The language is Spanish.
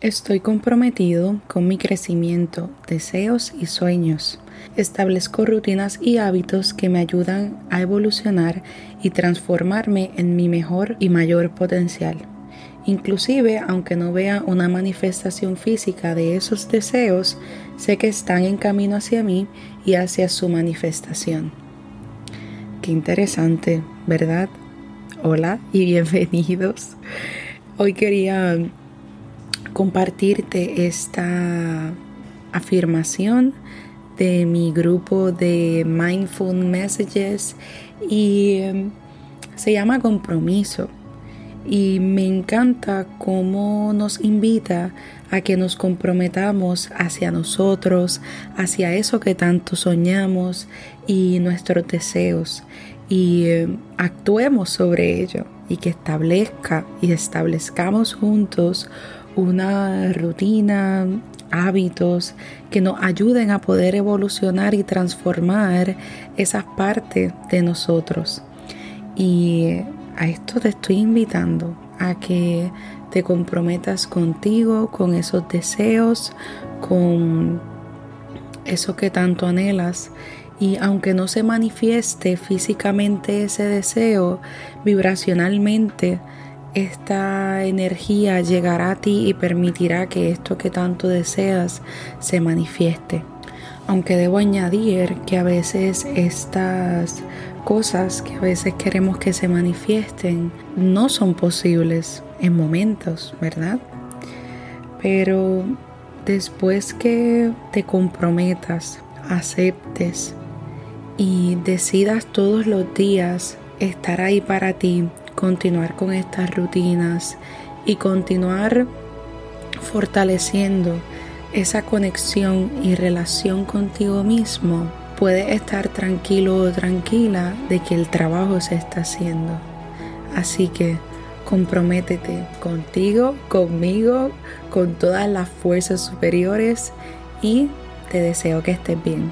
Estoy comprometido con mi crecimiento, deseos y sueños. Establezco rutinas y hábitos que me ayudan a evolucionar y transformarme en mi mejor y mayor potencial. Inclusive, aunque no vea una manifestación física de esos deseos, sé que están en camino hacia mí y hacia su manifestación. Qué interesante, ¿verdad? Hola y bienvenidos. Hoy quería compartirte esta afirmación de mi grupo de Mindful Messages y em, se llama compromiso. Y me encanta cómo nos invita a que nos comprometamos hacia nosotros, hacia eso que tanto soñamos y nuestros deseos y em, actuemos sobre ello y que establezca y establezcamos juntos una rutina, hábitos que nos ayuden a poder evolucionar y transformar esas partes de nosotros. Y a esto te estoy invitando a que te comprometas contigo, con esos deseos, con eso que tanto anhelas. Y aunque no se manifieste físicamente ese deseo, vibracionalmente, esta energía llegará a ti y permitirá que esto que tanto deseas se manifieste. Aunque debo añadir que a veces estas cosas que a veces queremos que se manifiesten no son posibles en momentos, ¿verdad? Pero después que te comprometas, aceptes y decidas todos los días estar ahí para ti, continuar con estas rutinas y continuar fortaleciendo esa conexión y relación contigo mismo, puedes estar tranquilo o tranquila de que el trabajo se está haciendo. Así que comprométete contigo, conmigo, con todas las fuerzas superiores y te deseo que estés bien.